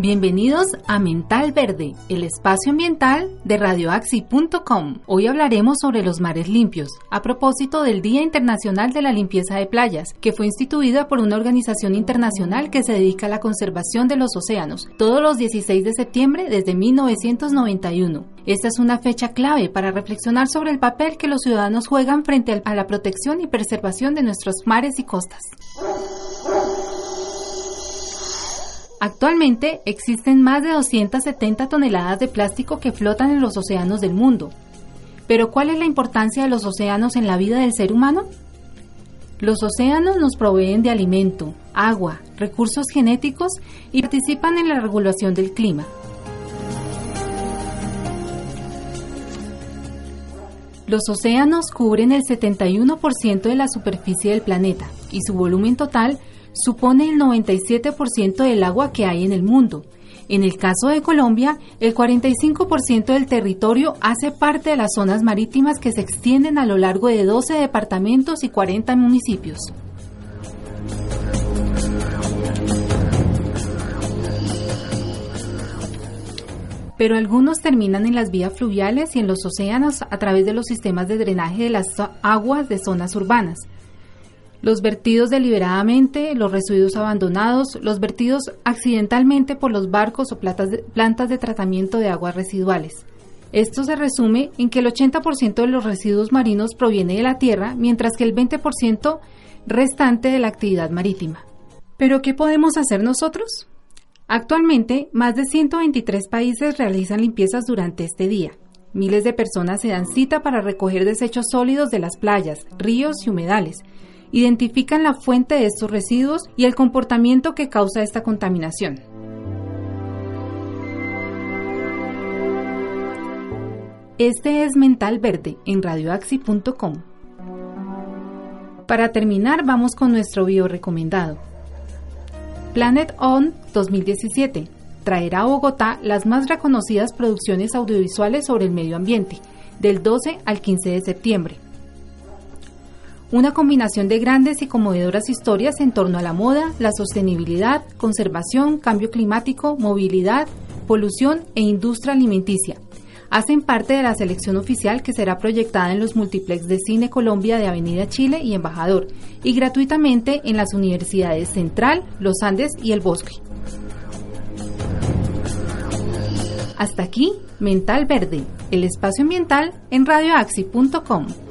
Bienvenidos a Mental Verde, el espacio ambiental de radioaxi.com. Hoy hablaremos sobre los mares limpios, a propósito del Día Internacional de la Limpieza de Playas, que fue instituida por una organización internacional que se dedica a la conservación de los océanos, todos los 16 de septiembre desde 1991. Esta es una fecha clave para reflexionar sobre el papel que los ciudadanos juegan frente a la protección y preservación de nuestros mares y costas. Actualmente existen más de 270 toneladas de plástico que flotan en los océanos del mundo. Pero ¿cuál es la importancia de los océanos en la vida del ser humano? Los océanos nos proveen de alimento, agua, recursos genéticos y participan en la regulación del clima. Los océanos cubren el 71% de la superficie del planeta y su volumen total supone el 97% del agua que hay en el mundo. En el caso de Colombia, el 45% del territorio hace parte de las zonas marítimas que se extienden a lo largo de 12 departamentos y 40 municipios. pero algunos terminan en las vías fluviales y en los océanos a través de los sistemas de drenaje de las aguas de zonas urbanas los vertidos deliberadamente, los residuos abandonados, los vertidos accidentalmente por los barcos o plantas de tratamiento de aguas residuales. Esto se resume en que el 80% de los residuos marinos proviene de la tierra, mientras que el 20% restante de la actividad marítima. ¿Pero qué podemos hacer nosotros? Actualmente, más de 123 países realizan limpiezas durante este día. Miles de personas se dan cita para recoger desechos sólidos de las playas, ríos y humedales, identifican la fuente de estos residuos y el comportamiento que causa esta contaminación. Este es Mental Verde en radioaxi.com. Para terminar, vamos con nuestro bio recomendado. Planet On 2017 traerá a Bogotá las más reconocidas producciones audiovisuales sobre el medio ambiente, del 12 al 15 de septiembre una combinación de grandes y conmovedoras historias en torno a la moda, la sostenibilidad, conservación, cambio climático, movilidad, polución e industria alimenticia. Hacen parte de la selección oficial que será proyectada en los multiplex de Cine Colombia de Avenida Chile y Embajador y gratuitamente en las universidades Central, Los Andes y El Bosque. Hasta aquí, Mental Verde, el espacio ambiental en radioaxi.com.